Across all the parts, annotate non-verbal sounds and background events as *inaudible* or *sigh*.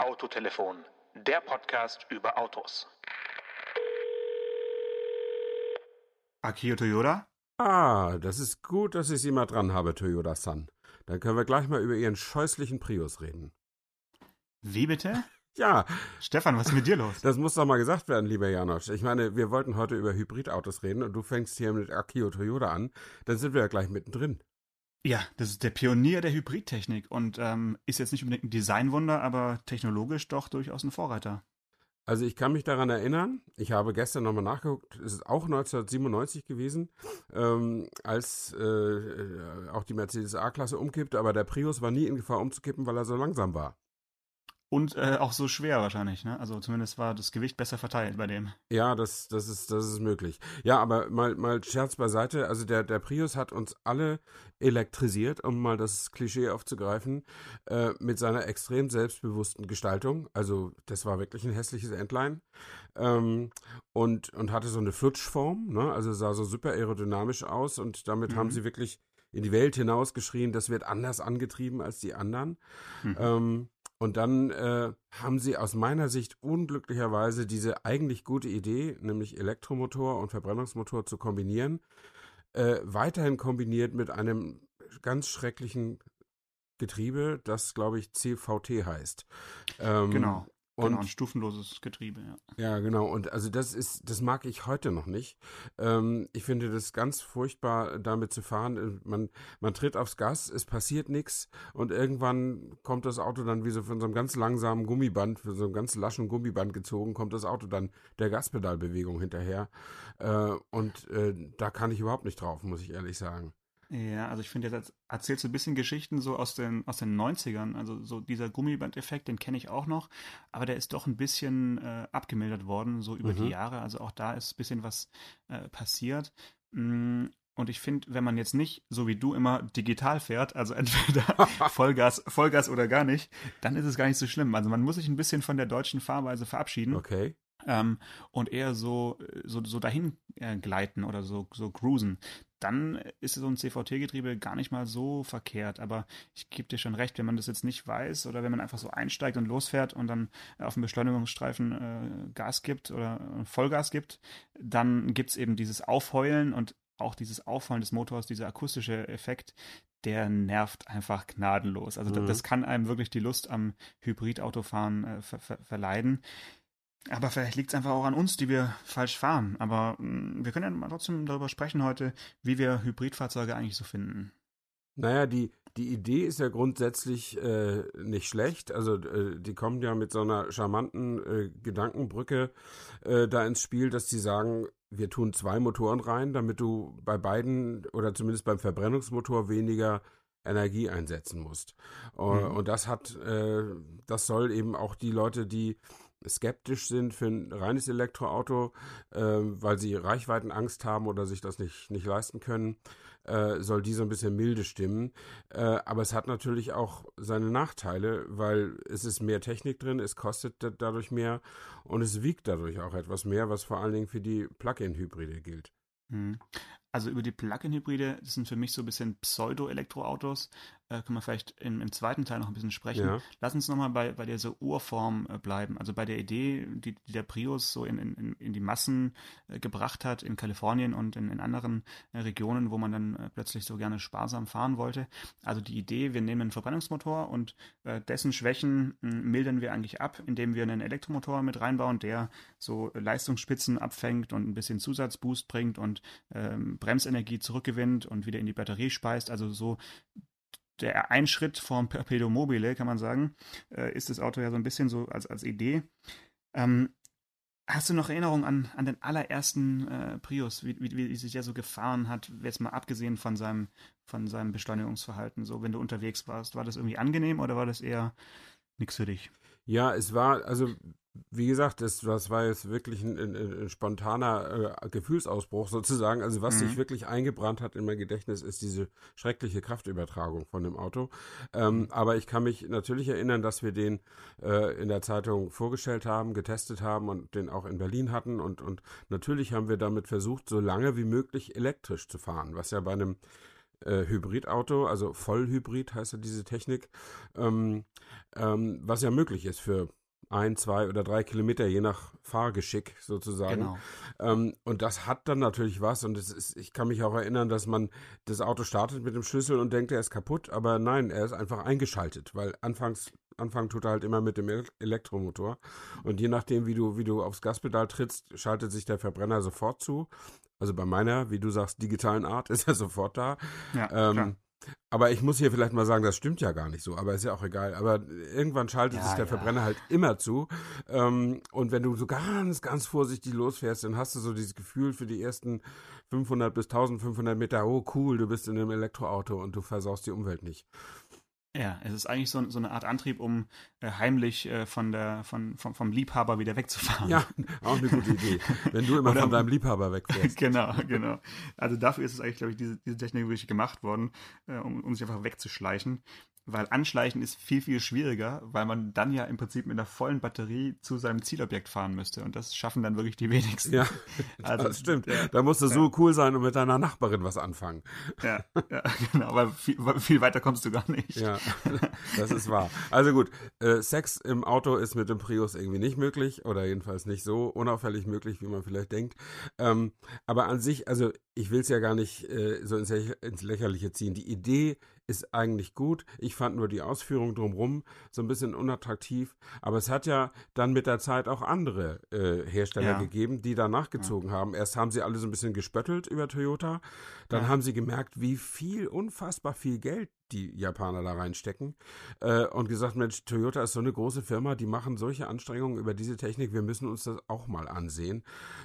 Autotelefon, der Podcast über Autos. Akio Toyota? Ah, das ist gut, dass ich Sie mal dran habe, Toyota-san. Dann können wir gleich mal über Ihren scheußlichen Prius reden. Wie bitte? *laughs* Ja. Stefan, was ist mit dir los? Das muss doch mal gesagt werden, lieber Janosch. Ich meine, wir wollten heute über Hybridautos reden und du fängst hier mit Akio Toyota an. Dann sind wir ja gleich mittendrin. Ja, das ist der Pionier der Hybridtechnik und ähm, ist jetzt nicht unbedingt ein Designwunder, aber technologisch doch durchaus ein Vorreiter. Also ich kann mich daran erinnern, ich habe gestern nochmal nachgeguckt, es ist auch 1997 gewesen, ähm, als äh, auch die Mercedes A-Klasse umkippte, aber der Prius war nie in Gefahr umzukippen, weil er so langsam war. Und äh, auch so schwer wahrscheinlich, ne? Also zumindest war das Gewicht besser verteilt bei dem. Ja, das, das, ist, das ist möglich. Ja, aber mal, mal Scherz beiseite. Also der, der Prius hat uns alle elektrisiert, um mal das Klischee aufzugreifen, äh, mit seiner extrem selbstbewussten Gestaltung. Also das war wirklich ein hässliches Entlein. Ähm, und, und hatte so eine Flutschform, ne? Also sah so super aerodynamisch aus und damit mhm. haben sie wirklich in die Welt hinausgeschrien, das wird anders angetrieben als die anderen. Mhm. Ähm, und dann äh, haben sie aus meiner Sicht unglücklicherweise diese eigentlich gute Idee, nämlich Elektromotor und Verbrennungsmotor zu kombinieren, äh, weiterhin kombiniert mit einem ganz schrecklichen Getriebe, das glaube ich CVT heißt. Ähm, genau. Und, genau, ein stufenloses Getriebe, ja. Ja, genau. Und also das ist, das mag ich heute noch nicht. Ähm, ich finde das ganz furchtbar, damit zu fahren. Man, man tritt aufs Gas, es passiert nichts und irgendwann kommt das Auto dann wie so von so einem ganz langsamen Gummiband, von so einem ganz laschen Gummiband gezogen, kommt das Auto dann der Gaspedalbewegung hinterher. Äh, und äh, da kann ich überhaupt nicht drauf, muss ich ehrlich sagen. Ja, also ich finde, jetzt erzählst du ein bisschen Geschichten so aus den, aus den 90ern. Also so dieser Gummiband-Effekt, den kenne ich auch noch, aber der ist doch ein bisschen äh, abgemildert worden, so über mhm. die Jahre. Also auch da ist ein bisschen was äh, passiert. Mm, und ich finde, wenn man jetzt nicht, so wie du immer, digital fährt, also *laughs* entweder Vollgas, Vollgas oder gar nicht, dann ist es gar nicht so schlimm. Also man muss sich ein bisschen von der deutschen Fahrweise verabschieden. Okay ähm, und eher so, so, so dahin äh, gleiten oder so, so cruisen, dann ist so ein CVT-Getriebe gar nicht mal so verkehrt. Aber ich gebe dir schon recht, wenn man das jetzt nicht weiß oder wenn man einfach so einsteigt und losfährt und dann auf dem Beschleunigungsstreifen äh, Gas gibt oder Vollgas gibt, dann gibt es eben dieses Aufheulen und auch dieses Aufheulen des Motors, dieser akustische Effekt, der nervt einfach gnadenlos. Also mhm. das kann einem wirklich die Lust am Hybridautofahren äh, ver ver verleiden. Aber vielleicht liegt es einfach auch an uns, die wir falsch fahren. Aber mh, mm, wir können ja mal trotzdem darüber sprechen heute, wie wir Hybridfahrzeuge eigentlich so finden. Naja, die, die Idee ist ja grundsätzlich äh, nicht schlecht. Also äh, die kommen ja mit so einer charmanten äh, Gedankenbrücke äh, da ins Spiel, dass sie sagen, wir tun zwei Motoren rein, damit du bei beiden oder zumindest beim Verbrennungsmotor weniger Energie einsetzen musst. Äh, mhm. Und das hat, äh, das soll eben auch die Leute, die skeptisch sind für ein reines Elektroauto, äh, weil sie Reichweitenangst haben oder sich das nicht, nicht leisten können, äh, soll die so ein bisschen milde stimmen. Äh, aber es hat natürlich auch seine Nachteile, weil es ist mehr Technik drin, es kostet dadurch mehr und es wiegt dadurch auch etwas mehr, was vor allen Dingen für die Plug-in-Hybride gilt. Also über die Plug-in-Hybride, das sind für mich so ein bisschen Pseudo-Elektroautos, äh, können wir vielleicht im, im, zweiten Teil noch ein bisschen sprechen. Ja. Lass uns nochmal bei, bei dieser Urform äh, bleiben, also bei der Idee, die, die der Prius so in, in, in die Massen äh, gebracht hat, in Kalifornien und in, in anderen äh, Regionen, wo man dann äh, plötzlich so gerne sparsam fahren wollte. Also die Idee, wir nehmen einen Verbrennungsmotor und äh, dessen Schwächen mildern wir eigentlich ab, indem wir einen Elektromotor mit reinbauen, der so Leistungsspitzen abfängt und ein bisschen Zusatzboost bringt und ähm, Bremsenergie zurückgewinnt und wieder in die Batterie speist. Also so der ein Schritt vom mobile, kann man sagen, äh, ist das Auto ja so ein bisschen so als, als Idee. Ähm, hast du noch Erinnerungen an, an den allerersten äh, Prius, wie, wie, wie sich der so gefahren hat, jetzt mal abgesehen von seinem, von seinem Beschleunigungsverhalten, so wenn du unterwegs warst? War das irgendwie angenehm oder war das eher nichts für dich? Ja, es war, also wie gesagt, das, das war jetzt wirklich ein, ein, ein spontaner äh, Gefühlsausbruch sozusagen. Also was mhm. sich wirklich eingebrannt hat in mein Gedächtnis, ist diese schreckliche Kraftübertragung von dem Auto. Ähm, aber ich kann mich natürlich erinnern, dass wir den äh, in der Zeitung vorgestellt haben, getestet haben und den auch in Berlin hatten. Und, und natürlich haben wir damit versucht, so lange wie möglich elektrisch zu fahren, was ja bei einem äh, Hybridauto, also Vollhybrid heißt ja diese Technik, ähm, ähm, was ja möglich ist für ein, zwei oder drei Kilometer, je nach Fahrgeschick sozusagen. Genau. Ähm, und das hat dann natürlich was. Und es ist, ich kann mich auch erinnern, dass man das Auto startet mit dem Schlüssel und denkt, er ist kaputt, aber nein, er ist einfach eingeschaltet, weil anfangs Anfang tut er halt immer mit dem Elektromotor. Und je nachdem, wie du, wie du aufs Gaspedal trittst, schaltet sich der Verbrenner sofort zu. Also bei meiner, wie du sagst, digitalen Art *laughs* ist er sofort da. Ja, ähm, aber ich muss hier vielleicht mal sagen, das stimmt ja gar nicht so, aber ist ja auch egal. Aber irgendwann schaltet ja, sich der ja. Verbrenner halt immer zu. Ähm, und wenn du so ganz, ganz vorsichtig losfährst, dann hast du so dieses Gefühl für die ersten 500 bis 1500 Meter, oh cool, du bist in einem Elektroauto und du versaust die Umwelt nicht. Ja, es ist eigentlich so, so eine Art Antrieb, um äh, heimlich äh, von der, von, vom, vom Liebhaber wieder wegzufahren. Ja, auch eine gute Idee. Wenn du immer Oder, von deinem Liebhaber wegfährst. *laughs* genau, genau. Also dafür ist es eigentlich, glaube ich, diese, diese Technik wirklich gemacht worden, äh, um, um sich einfach wegzuschleichen weil Anschleichen ist viel, viel schwieriger, weil man dann ja im Prinzip mit einer vollen Batterie zu seinem Zielobjekt fahren müsste. Und das schaffen dann wirklich die wenigsten. Ja, *laughs* also, das stimmt. Ja, da musst du ja. so cool sein und mit deiner Nachbarin was anfangen. Ja, ja *laughs* genau, weil viel, viel, weiter kommst du gar nicht. Ja, *laughs* das ist wahr. Also gut, äh, Sex im Auto ist mit dem Prius irgendwie nicht möglich oder jedenfalls nicht so unauffällig möglich, wie man vielleicht denkt. Ähm, aber an sich, also ich will es ja gar nicht äh, so ins, ins Lächerliche ziehen. Die Idee ist eigentlich gut. Ich fand nur die Ausführung drumherum so ein bisschen unattraktiv. Aber es hat ja dann mit der Zeit auch andere äh, Hersteller ja. gegeben, die da nachgezogen ja. haben. Erst haben sie alle so ein bisschen gespöttelt über Toyota. Dann ja. haben sie gemerkt, wie viel, unfassbar viel Geld die Japaner da reinstecken äh, und gesagt, Mensch, Toyota ist so eine große Firma, die machen solche Anstrengungen über diese Technik, wir müssen uns das auch mal ansehen.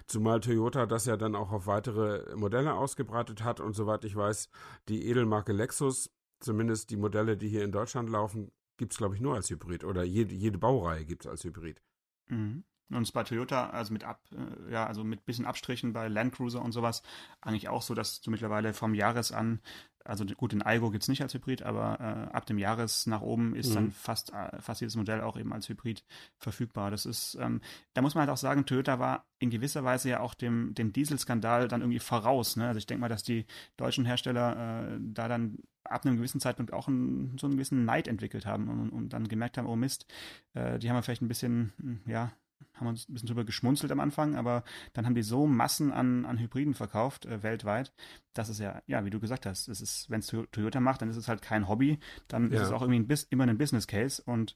Zumal Toyota das ja dann auch auf weitere Modelle ausgebreitet hat und soweit ich weiß, die Edelmarke Lexus zumindest die Modelle, die hier in Deutschland laufen, gibt es, glaube ich, nur als Hybrid. Oder jede, jede Baureihe gibt es als Hybrid. Mhm. Und es bei Toyota, also mit ab, äh, ja, also mit bisschen Abstrichen bei Land Cruiser und sowas, eigentlich auch so, dass du mittlerweile vom Jahres an, also gut, den Aigo gibt es nicht als Hybrid, aber äh, ab dem Jahres nach oben ist mhm. dann fast, äh, fast jedes Modell auch eben als Hybrid verfügbar. Das ist, ähm, da muss man halt auch sagen, Toyota war in gewisser Weise ja auch dem, dem Dieselskandal dann irgendwie voraus. Ne? Also ich denke mal, dass die deutschen Hersteller äh, da dann ab einem gewissen Zeitpunkt auch einen, so einen gewissen Neid entwickelt haben und, und dann gemerkt haben, oh Mist, äh, die haben wir vielleicht ein bisschen, hm, ja, haben uns ein bisschen drüber geschmunzelt am Anfang, aber dann haben die so Massen an, an Hybriden verkauft, äh, weltweit, dass es ja, ja, wie du gesagt hast, es ist, wenn es Toyota macht, dann ist es halt kein Hobby, dann ja. ist es auch irgendwie ein, immer ein Business Case und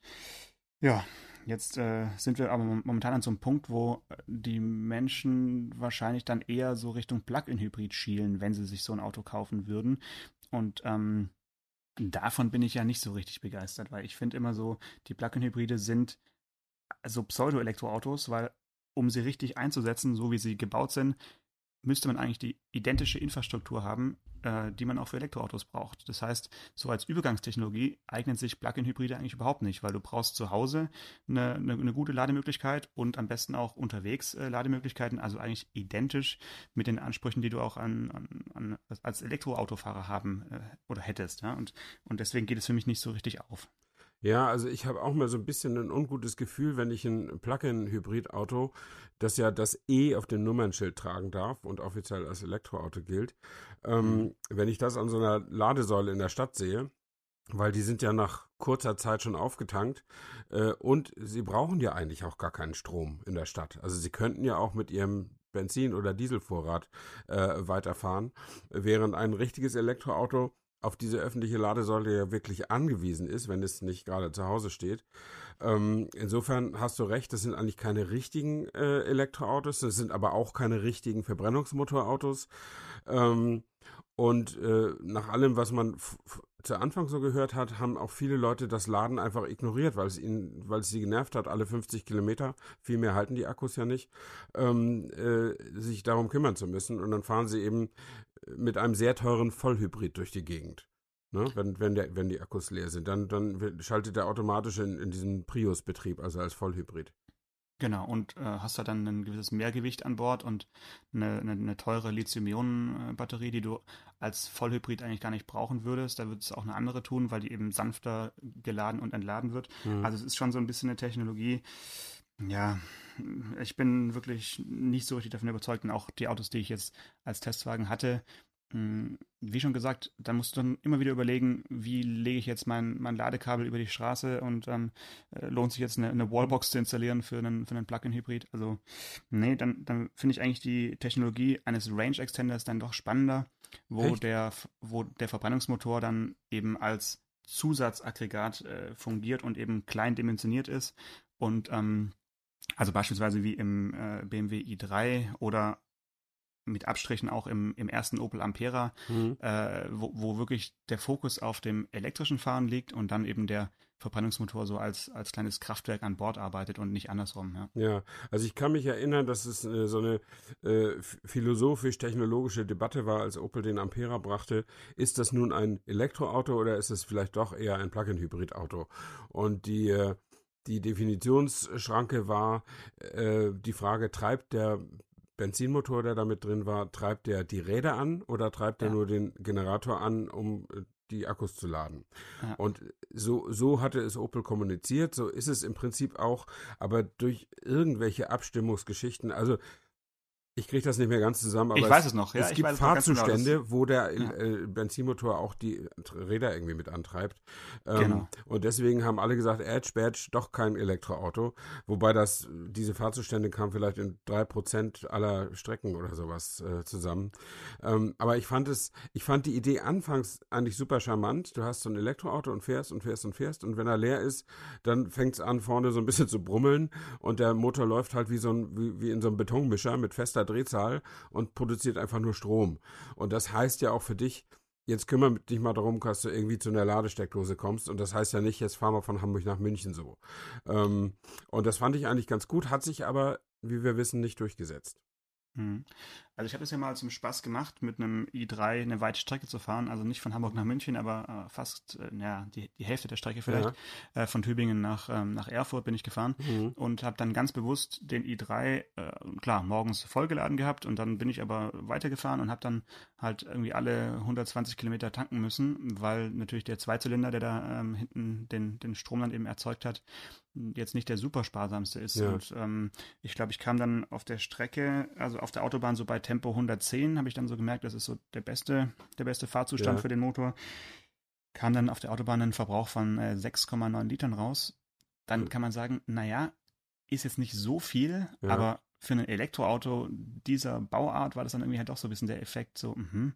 ja, jetzt äh, sind wir aber momentan an so einem Punkt, wo die Menschen wahrscheinlich dann eher so Richtung Plug-in-Hybrid schielen, wenn sie sich so ein Auto kaufen würden. Und ähm, davon bin ich ja nicht so richtig begeistert, weil ich finde immer so, die Plug-in-Hybride sind so Pseudo-Elektroautos, weil um sie richtig einzusetzen, so wie sie gebaut sind, müsste man eigentlich die identische Infrastruktur haben, äh, die man auch für Elektroautos braucht. Das heißt, so als Übergangstechnologie eignen sich Plug-in-Hybride eigentlich überhaupt nicht, weil du brauchst zu Hause eine, eine, eine gute Lademöglichkeit und am besten auch unterwegs äh, Lademöglichkeiten, also eigentlich identisch mit den Ansprüchen, die du auch an, an, an als Elektroautofahrer haben äh, oder hättest. Ja? Und, und deswegen geht es für mich nicht so richtig auf. Ja, also ich habe auch mal so ein bisschen ein ungutes Gefühl, wenn ich ein Plug-in-Hybrid-Auto, das ja das E auf dem Nummernschild tragen darf und offiziell als Elektroauto gilt, ähm, mhm. wenn ich das an so einer Ladesäule in der Stadt sehe, weil die sind ja nach kurzer Zeit schon aufgetankt äh, und sie brauchen ja eigentlich auch gar keinen Strom in der Stadt. Also sie könnten ja auch mit ihrem Benzin- oder Dieselvorrat äh, weiterfahren, während ein richtiges Elektroauto auf diese öffentliche Ladesäule ja wirklich angewiesen ist, wenn es nicht gerade zu Hause steht. Ähm, insofern hast du recht, das sind eigentlich keine richtigen äh, Elektroautos, das sind aber auch keine richtigen Verbrennungsmotorautos. Ähm, und äh, nach allem, was man zu Anfang so gehört hat, haben auch viele Leute das Laden einfach ignoriert, weil es ihnen, weil es sie genervt hat, alle 50 Kilometer, viel mehr halten die Akkus ja nicht, ähm, äh, sich darum kümmern zu müssen. Und dann fahren sie eben mit einem sehr teuren Vollhybrid durch die Gegend. Ne? Wenn, wenn, der, wenn die Akkus leer sind, dann, dann schaltet er automatisch in, in diesen Prius-Betrieb, also als Vollhybrid. Genau, und äh, hast da dann ein gewisses Mehrgewicht an Bord und eine, eine, eine teure Lithium-Ionen-Batterie, die du als Vollhybrid eigentlich gar nicht brauchen würdest. Da würde es auch eine andere tun, weil die eben sanfter geladen und entladen wird. Mhm. Also es ist schon so ein bisschen eine Technologie. Ja, ich bin wirklich nicht so richtig davon überzeugt und auch die Autos, die ich jetzt als Testwagen hatte, hm, wie schon gesagt, da musst du dann immer wieder überlegen, wie lege ich jetzt mein, mein Ladekabel über die Straße und ähm, äh, lohnt sich jetzt eine, eine, Wallbox zu installieren für einen, für einen Plug-in-Hybrid. Also, nee, dann, dann finde ich eigentlich die Technologie eines Range Extenders dann doch spannender, wo der, wo der Verbrennungsmotor dann eben als Zusatzaggregat äh, fungiert und eben klein dimensioniert ist. Und ähm, also beispielsweise wie im äh, BMW i3 oder mit Abstrichen auch im, im ersten Opel Ampera, mhm. äh, wo, wo wirklich der Fokus auf dem elektrischen Fahren liegt und dann eben der Verbrennungsmotor so als, als kleines Kraftwerk an Bord arbeitet und nicht andersrum. Ja, ja also ich kann mich erinnern, dass es äh, so eine äh, philosophisch-technologische Debatte war, als Opel den Ampera brachte. Ist das nun ein Elektroauto oder ist es vielleicht doch eher ein Plug-in-Hybrid-Auto? Und die äh, die Definitionsschranke war äh, die Frage, treibt der Benzinmotor, der damit drin war, treibt der die Räder an oder treibt ja. er nur den Generator an, um äh, die Akkus zu laden. Ja. Und so, so hatte es Opel kommuniziert, so ist es im Prinzip auch, aber durch irgendwelche Abstimmungsgeschichten, also ich kriege das nicht mehr ganz zusammen, aber ich weiß es, es noch. Ja, es gibt Fahrzustände, genau, wo der ja. äh, Benzinmotor auch die Räder irgendwie mit antreibt. Ähm, genau. Und deswegen haben alle gesagt, Edge Badge doch kein Elektroauto. Wobei das, diese Fahrzustände kamen vielleicht in drei Prozent aller Strecken oder sowas äh, zusammen. Ähm, aber ich fand es, ich fand die Idee anfangs eigentlich super charmant. Du hast so ein Elektroauto und fährst und fährst und fährst und wenn er leer ist, dann fängt es an vorne so ein bisschen zu brummeln und der Motor läuft halt wie so ein, wie, wie in so einem Betonmischer mit fester Drehzahl und produziert einfach nur Strom. Und das heißt ja auch für dich, jetzt kümmere dich mal darum, dass du irgendwie zu einer Ladesteckdose kommst. Und das heißt ja nicht, jetzt fahren wir von Hamburg nach München so. Ähm, und das fand ich eigentlich ganz gut, hat sich aber, wie wir wissen, nicht durchgesetzt. Hm. Also ich habe es ja mal zum Spaß gemacht, mit einem i3 eine weite Strecke zu fahren. Also nicht von Hamburg nach München, aber äh, fast äh, ja, die, die Hälfte der Strecke vielleicht. Ja. Äh, von Tübingen nach, ähm, nach Erfurt bin ich gefahren mhm. und habe dann ganz bewusst den i3, äh, klar, morgens vollgeladen gehabt und dann bin ich aber weitergefahren und habe dann halt irgendwie alle 120 Kilometer tanken müssen, weil natürlich der Zweizylinder, der da ähm, hinten den, den Strom dann eben erzeugt hat, jetzt nicht der super sparsamste ist. Ja. Und ähm, ich glaube, ich kam dann auf der Strecke, also auf der Autobahn so bei Tempo 110, habe ich dann so gemerkt, das ist so der beste, der beste Fahrzustand ja. für den Motor. Kam dann auf der Autobahn ein Verbrauch von äh, 6,9 Litern raus. Dann mhm. kann man sagen, naja, ist jetzt nicht so viel, ja. aber für ein Elektroauto dieser Bauart war das dann irgendwie halt doch so ein bisschen der Effekt, so, mhm.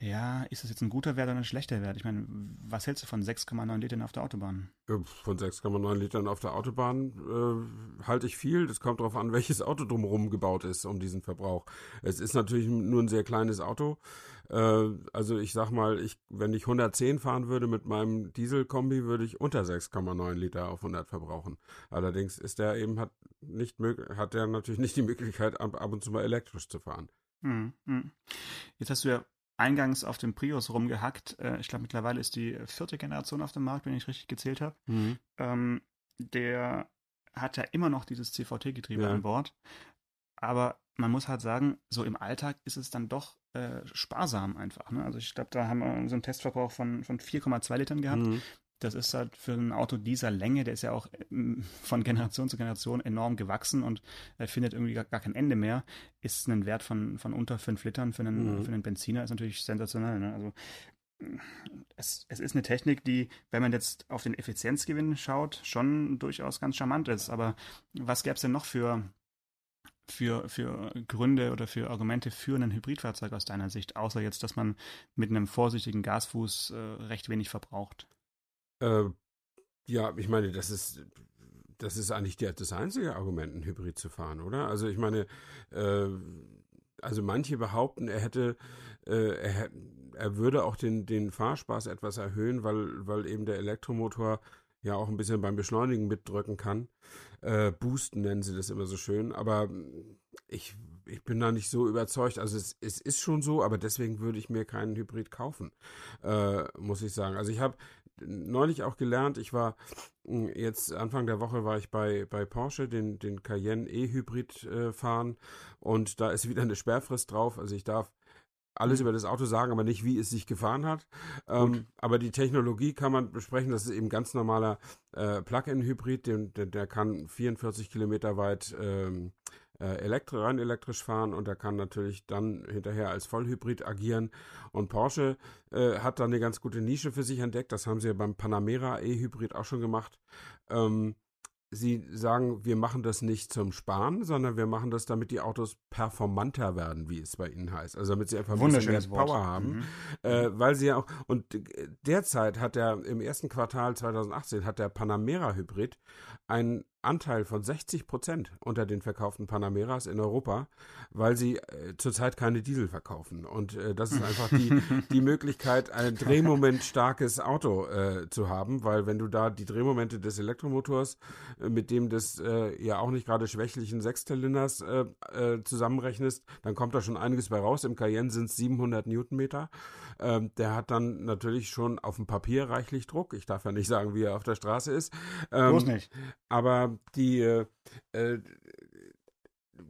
Ja, ist das jetzt ein guter Wert oder ein schlechter Wert? Ich meine, was hältst du von 6,9 Litern auf der Autobahn? Von 6,9 Litern auf der Autobahn äh, halte ich viel. Das kommt darauf an, *laughs* welches Auto drumherum gebaut ist, um diesen Verbrauch. Es ist natürlich nur ein sehr kleines Auto. Äh, also ich sag mal, ich, wenn ich 110 fahren würde mit meinem Dieselkombi, würde ich unter 6,9 Liter auf 100 verbrauchen. Allerdings ist der eben hat nicht hat der natürlich nicht die Möglichkeit, ab, ab und zu mal elektrisch zu fahren. Hm, hm. Jetzt hast du ja eingangs auf dem Prius rumgehackt. Äh, ich glaube, mittlerweile ist die vierte Generation auf dem Markt, wenn ich richtig gezählt habe. Mhm. Ähm, der hat ja immer noch dieses CVT-Getriebe ja. an Bord. Aber man muss halt sagen, so im Alltag ist es dann doch äh, sparsam einfach. Ne? Also ich glaube, da haben wir so einen Testverbrauch von, von 4,2 Litern gehabt. Mhm. Das ist halt für ein Auto dieser Länge, der ist ja auch ähm, von Generation zu Generation enorm gewachsen und äh, findet irgendwie gar, gar, kein Ende mehr, ist ein Wert von, von unter 5 Litern für einen, mhm. für einen Benziner, ist natürlich sensationell. Ne? Also es, es ist eine Technik, die, wenn man jetzt auf den Effizienzgewinn schaut, schon durchaus ganz charmant ist. Aber was gäbe es denn noch für, für, für Gründe oder für Argumente für ein Hybridfahrzeug aus deiner Sicht, außer jetzt, dass man mit einem vorsichtigen Gasfuß äh, recht wenig verbraucht? Äh, ja, ich meine, das ist, das ist eigentlich der, das einzige Argument, ein Hybrid zu fahren, oder? Also ich meine, äh, also manche behaupten, er hätte, äh, er, er würde auch den, den Fahrspaß etwas erhöhen, weil, weil eben der Elektromotor ja auch ein bisschen beim Beschleunigen mitdrücken kann. Äh, boosten nennen sie das immer so schön, aber ich, ich bin da nicht so überzeugt. Also es, es ist schon so, aber deswegen würde ich mir keinen Hybrid kaufen, äh, muss ich sagen. Also ich habe neulich auch gelernt, ich war hm, jetzt Anfang der Woche war ich bei, bei Porsche, den, den Cayenne E-Hybrid äh, fahren und da ist wieder eine Sperrfrist drauf. Also ich darf alles mhm. über das Auto sagen, aber nicht, wie es sich gefahren hat. Ähm, aber die Technologie kann man besprechen. Das ist eben ganz normaler äh, Plug-in-Hybrid. Der, der, der, kann 44 Kilometer weit ähm, äh, elektri rein elektrisch fahren und er kann natürlich dann hinterher als Vollhybrid agieren. Und Porsche äh, hat da eine ganz gute Nische für sich entdeckt. Das haben sie ja beim Panamera E-Hybrid auch schon gemacht. Ähm, Sie sagen, wir machen das nicht zum Sparen, sondern wir machen das, damit die Autos performanter werden, wie es bei Ihnen heißt. Also damit sie einfach ein bisschen mehr Power Wort. haben. Mhm. Äh, weil sie ja auch, und derzeit hat er im ersten Quartal 2018 hat der Panamera Hybrid einen Anteil von 60 Prozent unter den verkauften Panameras in Europa, weil sie äh, zurzeit keine Diesel verkaufen. Und äh, das ist einfach die, *laughs* die Möglichkeit, ein drehmomentstarkes Auto äh, zu haben, weil wenn du da die Drehmomente des Elektromotors äh, mit dem des äh, ja auch nicht gerade schwächlichen Sechszylinders äh, zusammenrechnest, dann kommt da schon einiges bei raus. Im Cayenne sind es 700 Newtonmeter. Ähm, der hat dann natürlich schon auf dem Papier reichlich Druck. Ich darf ja nicht sagen, wie er auf der Straße ist. Ähm, Bloß nicht. Aber die äh, äh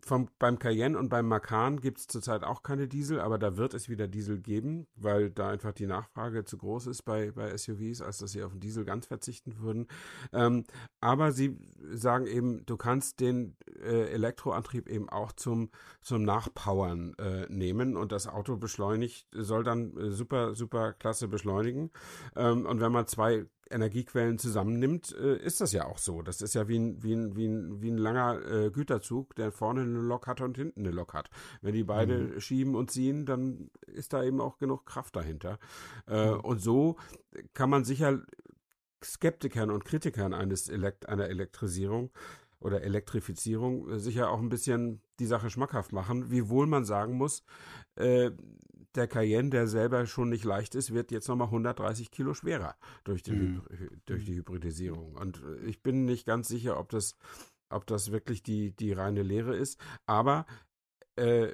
vom, beim Cayenne und beim Macan gibt es zurzeit auch keine Diesel, aber da wird es wieder Diesel geben, weil da einfach die Nachfrage zu groß ist bei, bei SUVs, als dass sie auf den Diesel ganz verzichten würden. Ähm, aber sie sagen eben, du kannst den äh, Elektroantrieb eben auch zum, zum Nachpowern äh, nehmen und das Auto beschleunigt, soll dann äh, super, super klasse beschleunigen. Ähm, und wenn man zwei Energiequellen zusammennimmt, äh, ist das ja auch so. Das ist ja wie ein, wie ein, wie ein, wie ein langer äh, Güterzug, der vorne eine Lok hat und hinten eine Lok hat. Wenn die beide mhm. schieben und ziehen, dann ist da eben auch genug Kraft dahinter. Äh, mhm. Und so kann man sicher Skeptikern und Kritikern eines Elekt einer Elektrisierung oder Elektrifizierung sicher auch ein bisschen die Sache schmackhaft machen, wiewohl man sagen muss, äh, der Cayenne, der selber schon nicht leicht ist, wird jetzt nochmal 130 Kilo schwerer durch die, mhm. durch die Hybridisierung. Und ich bin nicht ganz sicher, ob das, ob das wirklich die, die reine Lehre ist. Aber äh,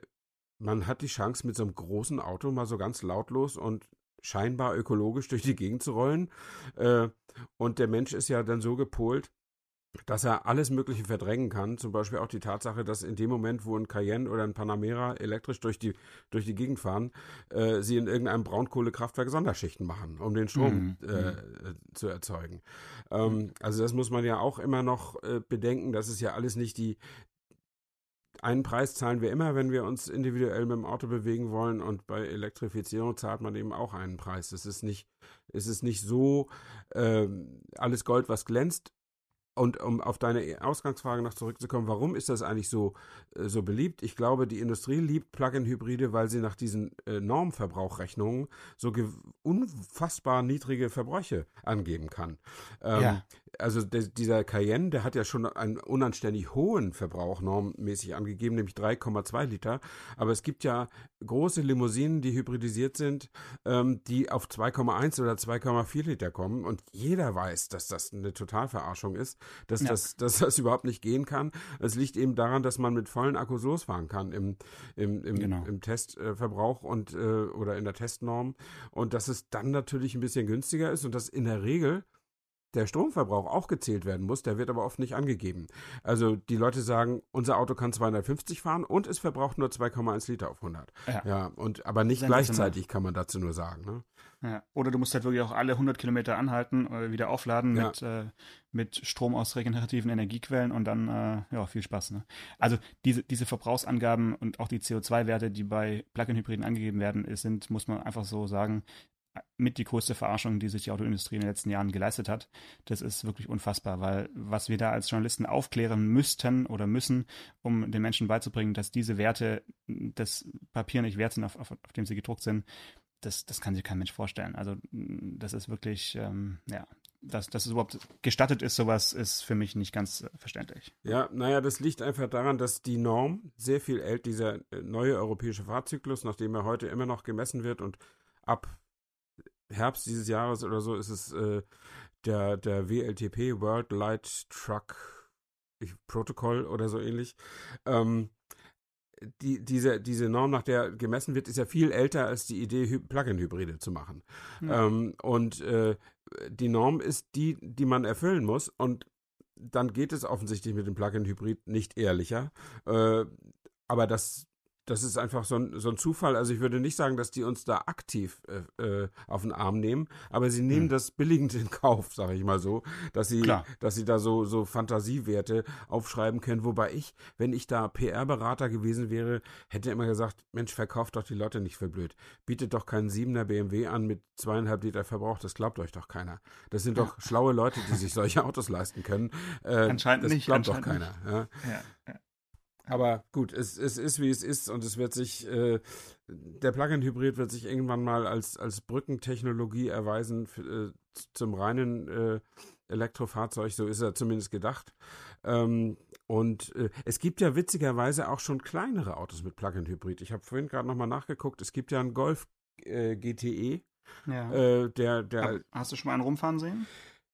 man hat die Chance, mit so einem großen Auto mal so ganz lautlos und scheinbar ökologisch durch die Gegend zu rollen. Äh, und der Mensch ist ja dann so gepolt, dass er alles Mögliche verdrängen kann. Zum Beispiel auch die Tatsache, dass in dem Moment, wo ein Cayenne oder ein Panamera elektrisch durch die, durch die Gegend fahren, äh, sie in irgendeinem Braunkohlekraftwerk Sonderschichten machen, um den Strom mhm. äh, mhm. zu erzeugen. Ähm, also das muss man ja auch immer noch äh, bedenken. Das ist ja alles nicht die, einen Preis zahlen wir immer, wenn wir uns individuell mit dem Auto bewegen wollen und bei Elektrifizierung zahlt man eben auch einen Preis. Es ist nicht, es ist nicht so äh, alles Gold, was glänzt, und um auf deine Ausgangsfrage noch zurückzukommen, warum ist das eigentlich so, äh, so beliebt? Ich glaube, die Industrie liebt Plug-in-Hybride, weil sie nach diesen äh, Normverbrauchrechnungen so unfassbar niedrige Verbräuche angeben kann. Ähm, ja also der, dieser Cayenne, der hat ja schon einen unanständig hohen Verbrauch normmäßig angegeben, nämlich 3,2 Liter. Aber es gibt ja große Limousinen, die hybridisiert sind, ähm, die auf 2,1 oder 2,4 Liter kommen. Und jeder weiß, dass das eine Totalverarschung ist, dass, ja. das, dass das *laughs* überhaupt nicht gehen kann. Es liegt eben daran, dass man mit vollen Akkus losfahren kann im, im, im, genau. im Testverbrauch und äh, oder in der Testnorm. Und dass es dann natürlich ein bisschen günstiger ist und dass in der Regel der Stromverbrauch auch gezählt werden muss, der wird aber oft nicht angegeben. Also die Leute sagen, unser Auto kann 250 fahren und es verbraucht nur 2,1 Liter auf 100. Ja, ja und aber nicht gleichzeitig kann man dazu nur sagen. Ne? Ja. Oder du musst halt wirklich auch alle 100 Kilometer anhalten, oder wieder aufladen ja. mit, äh, mit Strom aus regenerativen Energiequellen und dann, äh, ja, viel Spaß. Ne? Also diese, diese Verbrauchsangaben und auch die CO2-Werte, die bei Plug-in-Hybriden angegeben werden, sind, muss man einfach so sagen, mit die größte Verarschung, die sich die Autoindustrie in den letzten Jahren geleistet hat. Das ist wirklich unfassbar, weil was wir da als Journalisten aufklären müssten oder müssen, um den Menschen beizubringen, dass diese Werte das Papier nicht wert sind, auf, auf, auf dem sie gedruckt sind, das, das kann sich kein Mensch vorstellen. Also das ist wirklich, ähm, ja, dass, dass es überhaupt gestattet ist, sowas ist für mich nicht ganz äh, verständlich. Ja, naja, das liegt einfach daran, dass die Norm sehr viel älter, dieser äh, neue europäische Fahrzyklus, nachdem er heute immer noch gemessen wird und ab Herbst dieses Jahres oder so ist es äh, der, der WLTP, World Light Truck Protocol oder so ähnlich. Ähm, die, diese, diese Norm, nach der gemessen wird, ist ja viel älter als die Idee, Plug-in-Hybride zu machen. Mhm. Ähm, und äh, die Norm ist die, die man erfüllen muss. Und dann geht es offensichtlich mit dem Plug-in-Hybrid nicht ehrlicher. Äh, aber das das ist einfach so ein, so ein Zufall. Also ich würde nicht sagen, dass die uns da aktiv äh, äh auf den Arm nehmen, aber sie nehmen hm. das billigend in Kauf, sage ich mal so, dass sie, dass sie da so, so Fantasiewerte aufschreiben können. Wobei ich, wenn ich da PR-Berater gewesen wäre, hätte immer gesagt, Mensch, verkauft doch die Leute nicht für blöd. Bietet doch keinen 7er BMW an mit zweieinhalb Liter Verbrauch, das glaubt euch doch keiner. Das sind doch schlaue Leute, die sich solche Autos leisten können. Äh, anscheinend das nicht. glaubt doch keiner. Ja? Ja, ja. Aber gut, es, es ist, wie es ist und es wird sich, äh, der Plug-in-Hybrid wird sich irgendwann mal als, als Brückentechnologie erweisen für, äh, zum reinen äh, Elektrofahrzeug, so ist er zumindest gedacht. Ähm, und äh, es gibt ja witzigerweise auch schon kleinere Autos mit Plug-in-Hybrid. Ich habe vorhin gerade nochmal nachgeguckt, es gibt ja einen Golf äh, GTE. Ja. Äh, der, der, Hast du schon mal einen rumfahren sehen?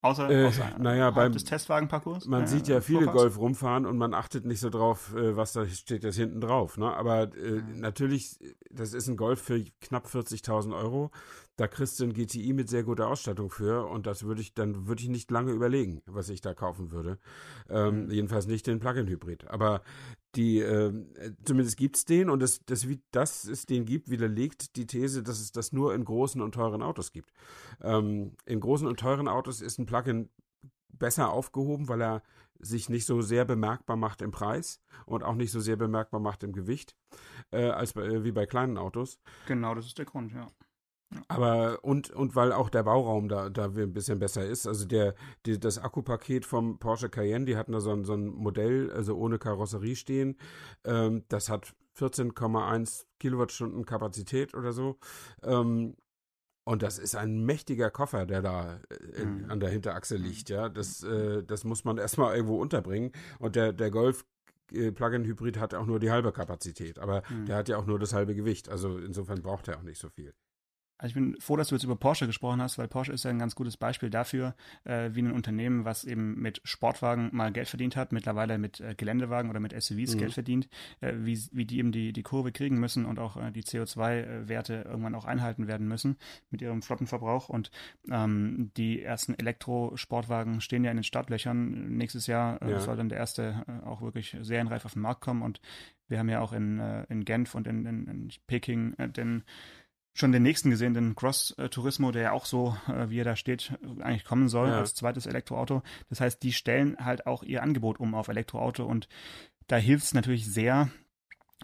Außer, äh, außer naja, beim des Testwagenparcours? Man äh, sieht ja viele Vorfahrts? Golf rumfahren und man achtet nicht so drauf, äh, was da steht jetzt hinten drauf. Ne? Aber äh, natürlich, das ist ein Golf für knapp 40.000 Euro. Da kriegst du ein GTI mit sehr guter Ausstattung für und das würde ich, dann würde ich nicht lange überlegen, was ich da kaufen würde. Ähm, mhm. Jedenfalls nicht den Plug-in-Hybrid. Aber die, äh, zumindest gibt es den und das, das, wie das es den gibt, widerlegt die These, dass es das nur in großen und teuren Autos gibt. Ähm, in großen und teuren Autos ist ein Plug-in besser aufgehoben, weil er sich nicht so sehr bemerkbar macht im Preis und auch nicht so sehr bemerkbar macht im Gewicht, äh, als bei, äh, wie bei kleinen Autos. Genau, das ist der Grund, ja. Aber und, und weil auch der Bauraum da, da ein bisschen besser ist. Also der, die, das Akkupaket vom Porsche Cayenne, die hatten da so ein, so ein Modell, also ohne Karosserie stehen. Ähm, das hat 14,1 Kilowattstunden Kapazität oder so. Ähm, und das ist ein mächtiger Koffer, der da äh, in, mhm. an der Hinterachse liegt, ja. Das, äh, das muss man erstmal irgendwo unterbringen. Und der, der Golf äh, Plug-in-Hybrid hat auch nur die halbe Kapazität, aber mhm. der hat ja auch nur das halbe Gewicht. Also insofern braucht er auch nicht so viel. Also ich bin froh, dass du jetzt über Porsche gesprochen hast, weil Porsche ist ja ein ganz gutes Beispiel dafür, äh, wie ein Unternehmen, was eben mit Sportwagen mal Geld verdient hat, mittlerweile mit äh, Geländewagen oder mit SUVs mhm. Geld verdient, äh, wie, wie die eben die, die Kurve kriegen müssen und auch äh, die CO2-Werte irgendwann auch einhalten werden müssen mit ihrem Flottenverbrauch. Und ähm, die ersten Elektrosportwagen stehen ja in den Startlöchern. Nächstes Jahr äh, ja. soll dann der erste äh, auch wirklich serienreif auf den Markt kommen. Und wir haben ja auch in, in Genf und in, in, in Peking den schon den nächsten gesehen, den Cross Turismo, der ja auch so, äh, wie er da steht, eigentlich kommen soll ja. als zweites Elektroauto. Das heißt, die stellen halt auch ihr Angebot um auf Elektroauto und da hilft es natürlich sehr,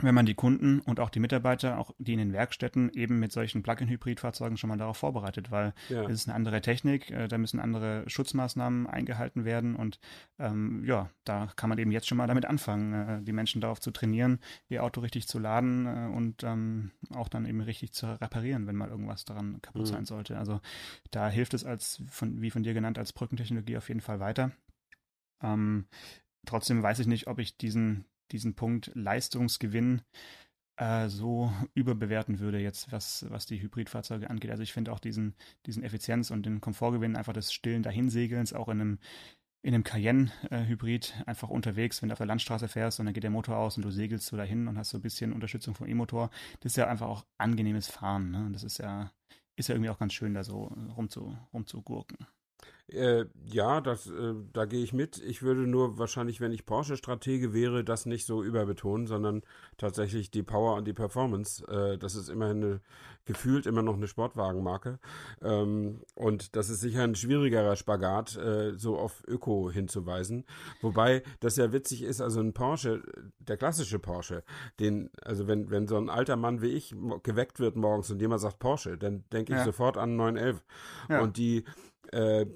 wenn man die Kunden und auch die Mitarbeiter, auch die in den Werkstätten eben mit solchen Plug-in-Hybrid-Fahrzeugen schon mal darauf vorbereitet, weil ja. es ist eine andere Technik, äh, da müssen andere Schutzmaßnahmen eingehalten werden und ähm, ja, da kann man eben jetzt schon mal damit anfangen, äh, die Menschen darauf zu trainieren, ihr Auto richtig zu laden äh, und ähm, auch dann eben richtig zu reparieren, wenn mal irgendwas daran kaputt mhm. sein sollte. Also da hilft es als, von, wie von dir genannt, als Brückentechnologie auf jeden Fall weiter. Ähm, trotzdem weiß ich nicht, ob ich diesen diesen Punkt Leistungsgewinn äh, so überbewerten würde, jetzt was, was die Hybridfahrzeuge angeht. Also ich finde auch diesen, diesen Effizienz- und den Komfortgewinn einfach des stillen Dahinsegelns auch in einem in einem Cayenne-Hybrid äh, einfach unterwegs, wenn du auf der Landstraße fährst und dann geht der Motor aus und du segelst so dahin und hast so ein bisschen Unterstützung vom E-Motor. Das ist ja einfach auch angenehmes Fahren. Ne? Das ist ja, ist ja irgendwie auch ganz schön, da so rumzu, rumzugurken. Äh, ja, das, äh, da gehe ich mit. Ich würde nur wahrscheinlich, wenn ich Porsche-Stratege wäre, das nicht so überbetonen, sondern tatsächlich die Power und die Performance. Äh, das ist immerhin eine, gefühlt immer noch eine Sportwagenmarke. Ähm, und das ist sicher ein schwierigerer Spagat, äh, so auf Öko hinzuweisen. Wobei das ja witzig ist, also ein Porsche, der klassische Porsche, den, also wenn, wenn so ein alter Mann wie ich geweckt wird morgens und jemand sagt Porsche, dann denke ich ja. sofort an 911. Ja. Und die äh,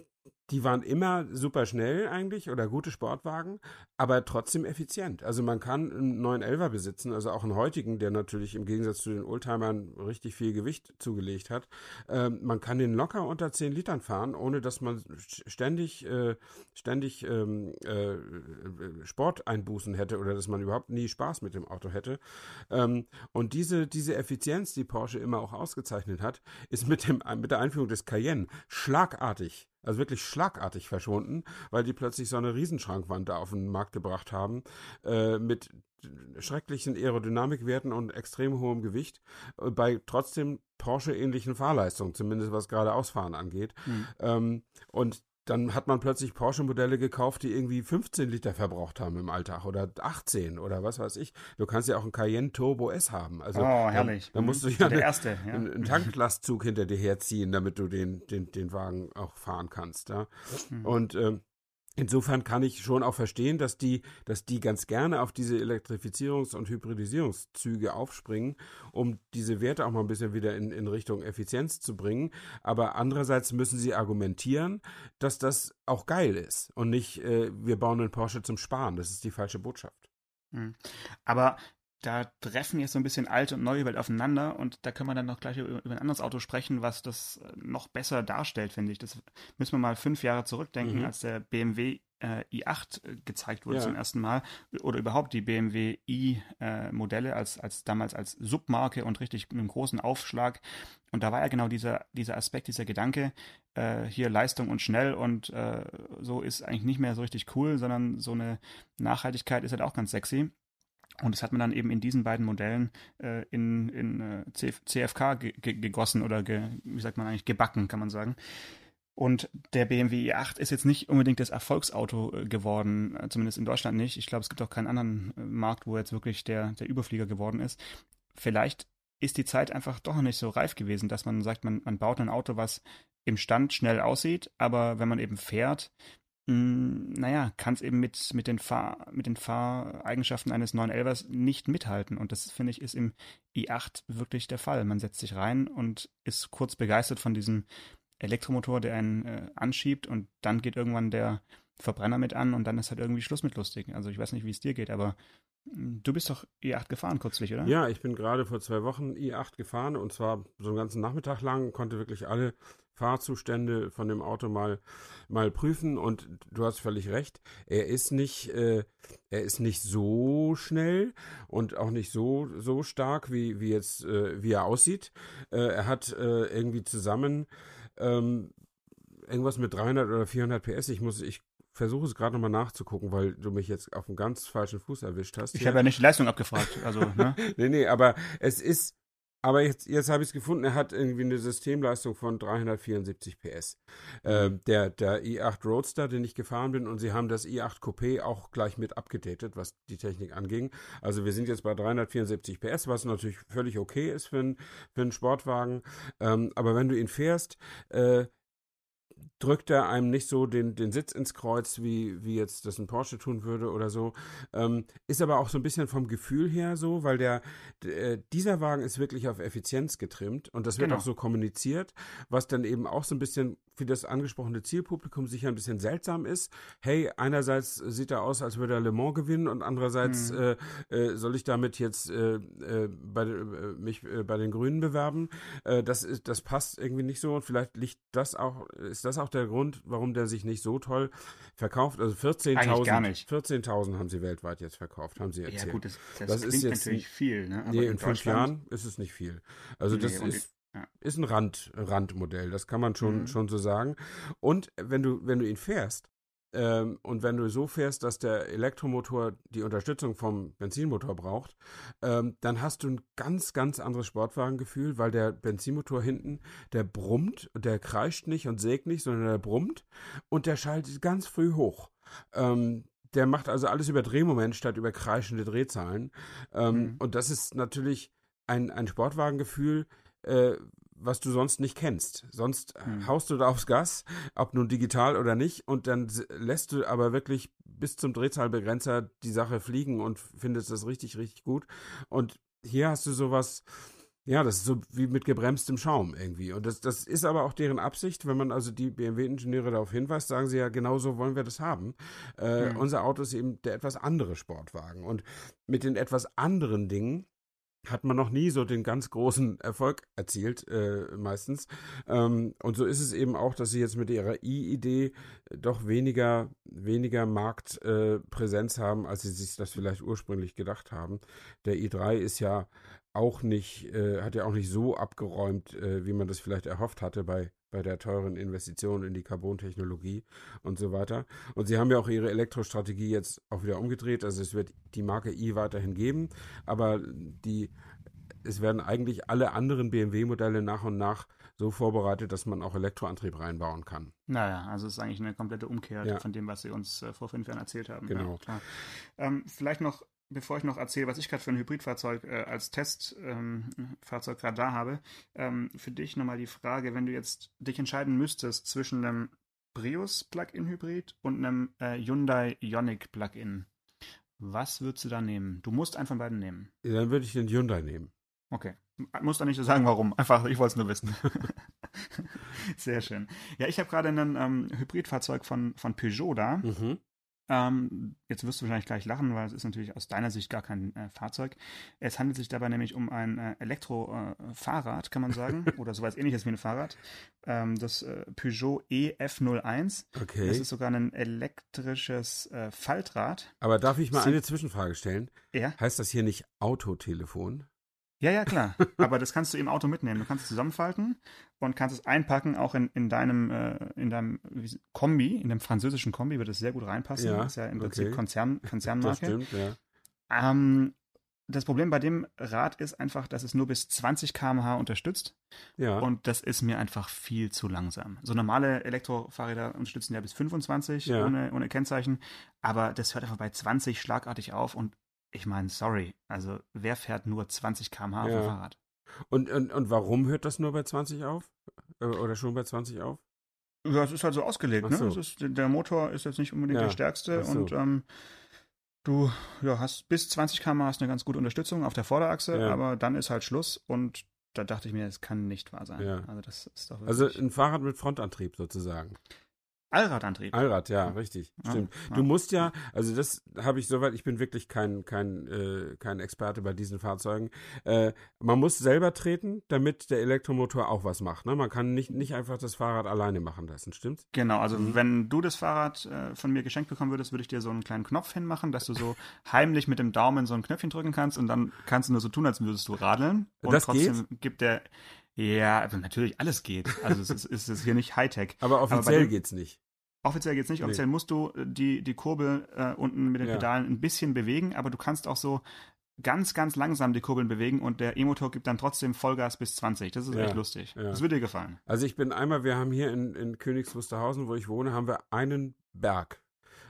die waren immer super schnell eigentlich oder gute Sportwagen, aber trotzdem effizient. Also man kann einen 911er besitzen, also auch einen heutigen, der natürlich im Gegensatz zu den Oldtimern richtig viel Gewicht zugelegt hat. Ähm, man kann den locker unter 10 Litern fahren, ohne dass man ständig, äh, ständig ähm, äh, Sporteinbußen hätte oder dass man überhaupt nie Spaß mit dem Auto hätte. Ähm, und diese, diese Effizienz, die Porsche immer auch ausgezeichnet hat, ist mit, dem, mit der Einführung des Cayenne schlagartig also wirklich schlagartig verschwunden, weil die plötzlich so eine Riesenschrankwand da auf den Markt gebracht haben, äh, mit schrecklichen Aerodynamikwerten und extrem hohem Gewicht, äh, bei trotzdem Porsche-ähnlichen Fahrleistungen, zumindest was gerade Ausfahren angeht. Mhm. Ähm, und dann hat man plötzlich Porsche-Modelle gekauft, die irgendwie 15 Liter verbraucht haben im Alltag oder 18 oder was weiß ich. Du kannst ja auch einen Cayenne Turbo S haben. Also, oh, herrlich. Da musst du ja, der erste, ja. einen, Tanklastzug hinter dir herziehen, damit du den, den, den Wagen auch fahren kannst. Ja? Mhm. Und ähm, Insofern kann ich schon auch verstehen, dass die, dass die ganz gerne auf diese Elektrifizierungs- und Hybridisierungszüge aufspringen, um diese Werte auch mal ein bisschen wieder in, in Richtung Effizienz zu bringen. Aber andererseits müssen sie argumentieren, dass das auch geil ist und nicht, äh, wir bauen einen Porsche zum Sparen. Das ist die falsche Botschaft. Hm. Aber da treffen jetzt so ein bisschen alte und neue Welt aufeinander und da können wir dann noch gleich über, über ein anderes Auto sprechen, was das äh, noch besser darstellt, finde ich. Das müssen wir mal fünf Jahre zurückdenken, mhm. als der BMW äh, i8 äh, gezeigt wurde ja. zum ersten Mal oder überhaupt die BMW i-Modelle äh, als, als damals als Submarke und richtig mit einem großen Aufschlag. Und da war ja genau dieser, dieser Aspekt, dieser Gedanke, äh, hier Leistung und schnell und äh, so ist eigentlich nicht mehr so richtig cool, sondern so eine Nachhaltigkeit ist halt auch ganz sexy. Und das hat man dann eben in diesen beiden Modellen äh, in, in äh, CFK ge gegossen oder ge wie sagt man eigentlich gebacken, kann man sagen. Und der BMW i8 ist jetzt nicht unbedingt das Erfolgsauto äh, geworden, äh, zumindest in Deutschland nicht. Ich glaube, es gibt auch keinen anderen äh, Markt, wo jetzt wirklich der, der Überflieger geworden ist. Vielleicht ist die Zeit einfach doch noch nicht so reif gewesen, dass man sagt, man, man baut ein Auto, was im Stand schnell aussieht, aber wenn man eben fährt, hm, naja, kann es eben mit, mit, den Fahr, mit den Fahreigenschaften eines 911ers nicht mithalten. Und das, finde ich, ist im i8 wirklich der Fall. Man setzt sich rein und ist kurz begeistert von diesem Elektromotor, der einen äh, anschiebt und dann geht irgendwann der Verbrenner mit an und dann ist halt irgendwie Schluss mit lustig. Also ich weiß nicht, wie es dir geht, aber hm, du bist doch i8 gefahren kürzlich, oder? Ja, ich bin gerade vor zwei Wochen i8 gefahren und zwar so einen ganzen Nachmittag lang, konnte wirklich alle Fahrzustände von dem Auto mal, mal prüfen und du hast völlig recht, er ist nicht, äh, er ist nicht so schnell und auch nicht so, so stark, wie, wie jetzt, äh, wie er aussieht. Äh, er hat äh, irgendwie zusammen ähm, irgendwas mit 300 oder 400 PS. Ich muss, ich versuche es gerade nochmal nachzugucken, weil du mich jetzt auf einem ganz falschen Fuß erwischt hast. Ich habe ja nicht die Leistung abgefragt. Also, ne? *laughs* nee, nee, aber es ist, aber jetzt, jetzt habe ich es gefunden, er hat irgendwie eine Systemleistung von 374 PS. Äh, der, der i8 Roadster, den ich gefahren bin, und sie haben das i8 Coupé auch gleich mit abgedatet, was die Technik anging. Also wir sind jetzt bei 374 PS, was natürlich völlig okay ist für, ein, für einen Sportwagen. Ähm, aber wenn du ihn fährst, äh, drückt er einem nicht so den, den Sitz ins Kreuz, wie, wie jetzt das ein Porsche tun würde oder so. Ähm, ist aber auch so ein bisschen vom Gefühl her so, weil der, der dieser Wagen ist wirklich auf Effizienz getrimmt und das wird genau. auch so kommuniziert, was dann eben auch so ein bisschen für das angesprochene Zielpublikum sicher ein bisschen seltsam ist. Hey, einerseits sieht er aus, als würde er Le Mans gewinnen und andererseits mhm. äh, äh, soll ich damit jetzt äh, äh bei, äh, mich äh, bei den Grünen bewerben. das, ist, das passt irgendwie nicht so und vielleicht liegt das auch, ist das auch der Grund, warum der sich nicht so toll verkauft. Also 14.000 14 haben sie weltweit jetzt verkauft, haben sie erzählt. Ja gut, das, das, das ist jetzt natürlich viel. Ne? Aber nee, in, in fünf Jahren ist es nicht viel. Also nee, das ist ja. Ist ein Rand, Randmodell, das kann man schon, mhm. schon so sagen. Und wenn du, wenn du ihn fährst, ähm, und wenn du so fährst, dass der Elektromotor die Unterstützung vom Benzinmotor braucht, ähm, dann hast du ein ganz, ganz anderes Sportwagengefühl, weil der Benzinmotor hinten, der brummt, der kreischt nicht und sägt nicht, sondern der brummt und der schaltet ganz früh hoch. Ähm, der macht also alles über Drehmoment statt über kreischende Drehzahlen. Ähm, mhm. Und das ist natürlich ein, ein Sportwagengefühl, äh, was du sonst nicht kennst. Sonst hm. haust du da aufs Gas, ob nun digital oder nicht, und dann lässt du aber wirklich bis zum Drehzahlbegrenzer die Sache fliegen und findest das richtig, richtig gut. Und hier hast du sowas, ja, das ist so wie mit gebremstem Schaum irgendwie. Und das, das ist aber auch deren Absicht, wenn man also die BMW-Ingenieure darauf hinweist, sagen sie ja, genau so wollen wir das haben. Äh, mhm. Unser Auto ist eben der etwas andere Sportwagen. Und mit den etwas anderen Dingen hat man noch nie so den ganz großen Erfolg erzielt, äh, meistens. Ähm, und so ist es eben auch, dass sie jetzt mit ihrer i-Idee doch weniger, weniger Marktpräsenz äh, haben, als sie sich das vielleicht ursprünglich gedacht haben. Der i3 ist ja auch nicht, äh, hat ja auch nicht so abgeräumt, äh, wie man das vielleicht erhofft hatte bei bei der teuren Investition in die Carbontechnologie und so weiter. Und sie haben ja auch ihre Elektrostrategie jetzt auch wieder umgedreht. Also es wird die Marke i weiterhin geben, aber die, es werden eigentlich alle anderen BMW-Modelle nach und nach so vorbereitet, dass man auch Elektroantrieb reinbauen kann. Naja, also es ist eigentlich eine komplette Umkehr ja. von dem, was Sie uns äh, vor fünf Jahren erzählt haben. Genau. Ja, ähm, vielleicht noch, bevor ich noch erzähle, was ich gerade für ein Hybridfahrzeug äh, als Testfahrzeug ähm, gerade da habe, ähm, für dich nochmal die Frage, wenn du jetzt dich entscheiden müsstest zwischen einem Prius Plug-in Hybrid und einem äh, Hyundai Ioniq Plug-in. Was würdest du da nehmen? Du musst einen von beiden nehmen. Ja, dann würde ich den Hyundai nehmen. Okay. Muss da nicht so sagen, warum. Einfach, ich wollte es nur wissen. *laughs* Sehr schön. Ja, ich habe gerade ein ähm, Hybridfahrzeug von, von Peugeot da. Mhm. Ähm, jetzt wirst du wahrscheinlich gleich lachen, weil es ist natürlich aus deiner Sicht gar kein äh, Fahrzeug. Es handelt sich dabei nämlich um ein äh, Elektrofahrrad, äh, kann man sagen, *laughs* oder sowas ähnliches wie ein Fahrrad. Ähm, das äh, Peugeot EF01. Okay. Das ist sogar ein elektrisches äh, Faltrad. Aber darf ich mal Sie eine Zwischenfrage stellen? Ja. Heißt das hier nicht Autotelefon? Ja, ja, klar. Aber das kannst du im Auto mitnehmen. Du kannst es zusammenfalten und kannst es einpacken, auch in, in deinem, äh, in deinem Kombi, in dem französischen Kombi wird es sehr gut reinpassen. Ja, das ist ja im Prinzip okay. Konzern, *laughs* Konzernmarke. Das stimmt, ja. Ähm, das Problem bei dem Rad ist einfach, dass es nur bis 20 km/h unterstützt. Ja. Und das ist mir einfach viel zu langsam. So normale Elektrofahrräder unterstützen ja bis 25 ja. Ohne, ohne Kennzeichen. Aber das hört einfach bei 20 schlagartig auf und ich meine, sorry, also wer fährt nur 20 km/h auf dem Fahrrad? Und, und, und warum hört das nur bei 20 auf? Äh, oder schon bei 20 auf? Ja, es ist halt so ausgelegt. Ne? So. Ist, der Motor ist jetzt nicht unbedingt ja. der stärkste so. und ähm, du ja, hast bis 20 km hast eine ganz gute Unterstützung auf der Vorderachse, ja. aber dann ist halt Schluss und da dachte ich mir, es kann nicht wahr sein. Ja. Also das ist doch Also ein Fahrrad mit Frontantrieb sozusagen. Allradantrieb. Allrad, ja, richtig, stimmt. Ja, du musst ja, also das habe ich soweit, ich bin wirklich kein, kein, äh, kein Experte bei diesen Fahrzeugen. Äh, man muss selber treten, damit der Elektromotor auch was macht. Ne? Man kann nicht, nicht einfach das Fahrrad alleine machen lassen, stimmt's? Genau, also mhm. wenn du das Fahrrad äh, von mir geschenkt bekommen würdest, würde ich dir so einen kleinen Knopf hinmachen, dass du so *laughs* heimlich mit dem Daumen so ein Knöpfchen drücken kannst und dann kannst du nur so tun, als würdest du radeln. Und das trotzdem geht? gibt der ja, also natürlich, alles geht. Also es ist, es ist hier nicht Hightech. *laughs* Aber offiziell Aber geht's nicht. Offiziell geht's nicht. Offiziell nee. musst du die, die Kurbel äh, unten mit den Ja. Pedalen ein bisschen bewegen, aber du kannst auch so ganz, ganz langsam die Kurbeln bewegen und der E-Motor gibt dann trotzdem Vollgas bis 20. Das ist Ja, echt lustig. ja. Das würde dir gefallen. Also ich bin einmal, wir haben hier in, in Königs Wusterhausen, wo ich wohne, haben wir einen Berg.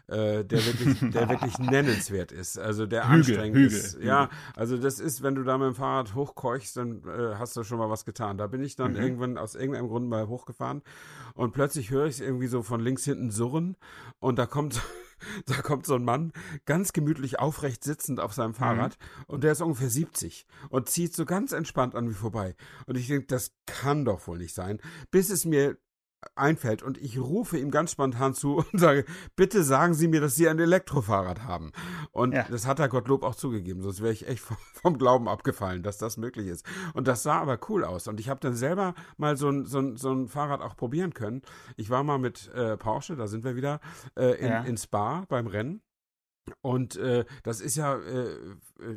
Äh, der wirklich, der *laughs* wirklich nennenswert ist, also der Hügel, anstrengend Hügel, ist. Hügel. Ja, also das ist, wenn du da mit dem Fahrrad hochkeuchst, dann äh, hast du schon mal was getan. Da bin ich dann Mhm. irgendwann aus irgendeinem Grund mal hochgefahren und plötzlich höre ich irgendwie so von links hinten surren und da kommt *laughs* da kommt so ein Mann ganz gemütlich aufrecht sitzend auf seinem Fahrrad und der ist ungefähr 70 und zieht so ganz entspannt an mir vorbei. Und ich denke, das kann doch wohl nicht sein, bis es mir einfällt und ich rufe ihm ganz spontan zu *laughs* und sage, bitte sagen Sie mir, dass Sie ein Elektrofahrrad haben. Und Ja. das hat er Gottlob auch zugegeben, sonst wäre ich echt *laughs* vom, Glauben abgefallen, dass das möglich ist. Und das sah aber cool aus. Und ich habe dann selber mal so ein, so, ein, so ein Fahrrad auch probieren können. Ich war mal mit äh, Porsche, da sind wir wieder, äh, in, Ja. in Spa beim Rennen. Und äh, das ist ja, äh, äh,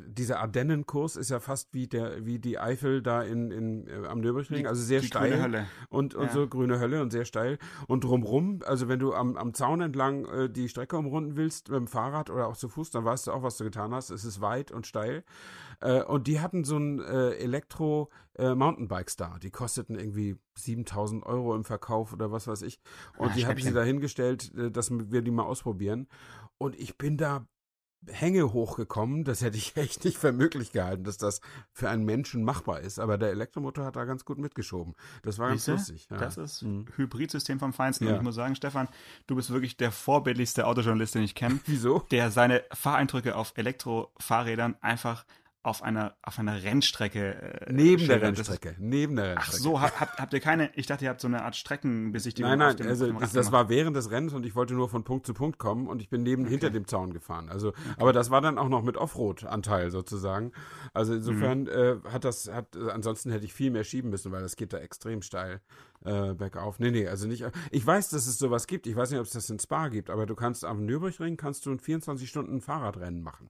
dieser Ardennenkurs ist ja fast wie der, wie die Eifel da in, in, äh, am Nürburgring, also sehr die steil grüne Hölle. und, und Ja. so grüne Hölle und sehr steil. Und drumrum, also wenn du am, am Zaun entlang äh, die Strecke umrunden willst, mit dem Fahrrad oder auch zu Fuß, dann weißt du auch, was du getan hast. Es ist weit und steil. Äh, und die hatten so ein äh, Elektro-Mountainbikes da. Die kosteten irgendwie 7000 Euro im Verkauf oder was weiß ich. Und Ah, die habe ich sie Schnäppchen. da hingestellt, äh, dass wir die mal ausprobieren. Und ich bin da Hänge hochgekommen. Das hätte ich *laughs* echt nicht für möglich gehalten, dass das für einen Menschen machbar ist. Aber der Elektromotor hat da ganz gut mitgeschoben. Das war ganz Siehste? lustig. Ja. Das ist Mhm. Hybridsystem vom Feinsten. Ja. Und ich muss sagen, Stefan, du bist wirklich der vorbildlichste Autojournalist, den ich kenne, *laughs* Wieso? der seine Fahreindrücke auf Elektrofahrrädern einfach auf einer, auf einer Rennstrecke äh, Neben der. Das ist- Rennstrecke. Neben der Ach Rennstrecke. so, habt, habt, habt ihr keine, ich dachte, ihr habt so eine Art Streckenbesichtigung. Nein, nein, dem- also das, das war während des Rennens und ich wollte nur von Punkt zu Punkt kommen und ich bin neben hinter dem Zaun gefahren. Also, aber das war dann auch noch mit Offroad-Anteil sozusagen. Also insofern Mhm. äh, hat das, hat, ansonsten hätte ich viel mehr schieben müssen, weil das geht da extrem steil äh, bergauf. Nee, nee, also nicht. Ich weiß, dass es sowas gibt. Ich weiß nicht, ob es das in Spa gibt, aber du kannst am Nürburgring kannst du ein 24 Stunden Fahrradrennen machen.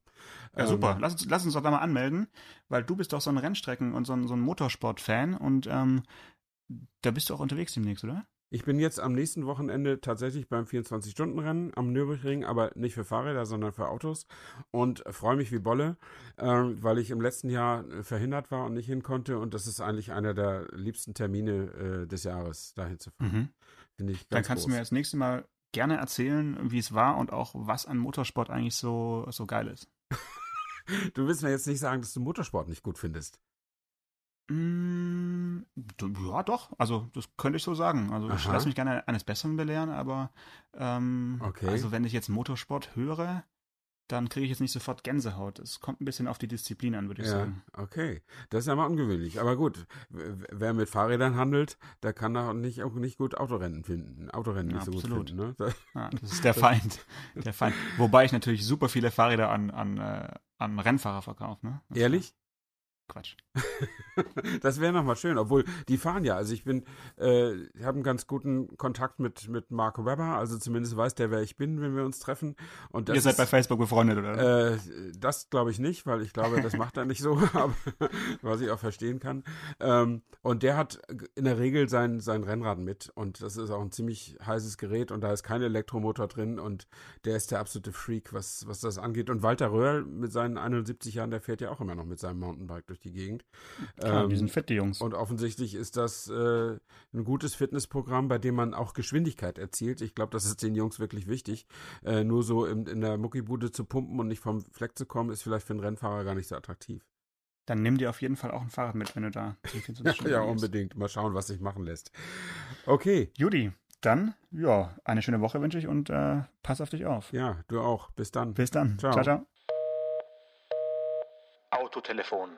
Ja, Ähm, super. Lass uns, lass uns doch da mal anmelden, weil du bist doch so ein Rennstrecken- und so ein, so ein Motorsport-Fan und ähm, da bist du auch unterwegs demnächst, oder? Ich bin jetzt am nächsten Wochenende tatsächlich beim 24-Stunden-Rennen am Nürburgring, aber nicht für Fahrräder, sondern für Autos und freue mich wie Bolle, äh, weil ich im letzten Jahr verhindert war und nicht hin konnte und das ist eigentlich einer der liebsten Termine äh, des Jahres, dahin zu fahren. Mhm. Finde ich Dann kannst groß. du mir das nächste Mal gerne erzählen, wie es war und auch was an Motorsport eigentlich so, so geil ist. *laughs* du willst mir jetzt nicht sagen, dass du Motorsport nicht gut findest. Mm, ja, doch. Also das könnte ich so sagen. Also Aha. ich lasse mich gerne eines Besseren belehren, aber ähm, okay. also wenn ich jetzt Motorsport höre, dann kriege ich jetzt nicht sofort Gänsehaut. Es kommt ein bisschen auf die Disziplin an, würde ich ja, sagen. Okay, das ist ja mal ungewöhnlich. Aber gut, wer mit Fahrrädern handelt, der kann da nicht, auch nicht gut Autorennen finden. Autorennen ja, nicht absolut. so gut finden. Ne? *laughs* Ja, das ist *laughs* der Feind. der Feind. Wobei ich natürlich super viele Fahrräder an, an, äh, an Rennfahrer verkaufe. Ne? Ehrlich? Quatsch. *laughs* das wäre nochmal schön, obwohl die fahren ja. Also ich bin, äh, ich habe einen ganz guten Kontakt mit, mit Mark Webber, also zumindest weiß der, wer ich bin, wenn wir uns treffen. Und Ihr seid bei Facebook befreundet, oder? Äh, das glaube ich nicht, weil ich glaube, das macht er nicht so, *laughs* aber, *laughs* was ich auch verstehen kann. Ähm, und der hat in der Regel sein, sein Rennrad mit und das ist auch ein ziemlich heißes Gerät und da ist kein Elektromotor drin und der ist der absolute Freak, was, was das angeht. Und Walter Röhrl mit seinen 71 Jahren, der fährt ja auch immer noch mit seinem Mountainbike durch die Gegend. Klar, ähm, die sind fit, die Jungs. Und offensichtlich ist das äh, ein gutes Fitnessprogramm, bei dem man auch Geschwindigkeit erzielt. Ich glaube, das ist den Jungs wirklich wichtig. Äh, nur so in, in der Muckibude zu pumpen und nicht vom Fleck zu kommen, ist vielleicht für einen Rennfahrer gar nicht so attraktiv. Dann nimm dir auf jeden Fall auch ein Fahrrad mit, wenn du da *laughs* ja, ja, unbedingt. Mal schauen, was sich machen lässt. Okay. Judy, dann, ja, eine schöne Woche wünsche ich und äh, pass auf dich auf. Ja, du auch. Bis dann. Bis dann. Ciao, ciao. ciao. Autotelefon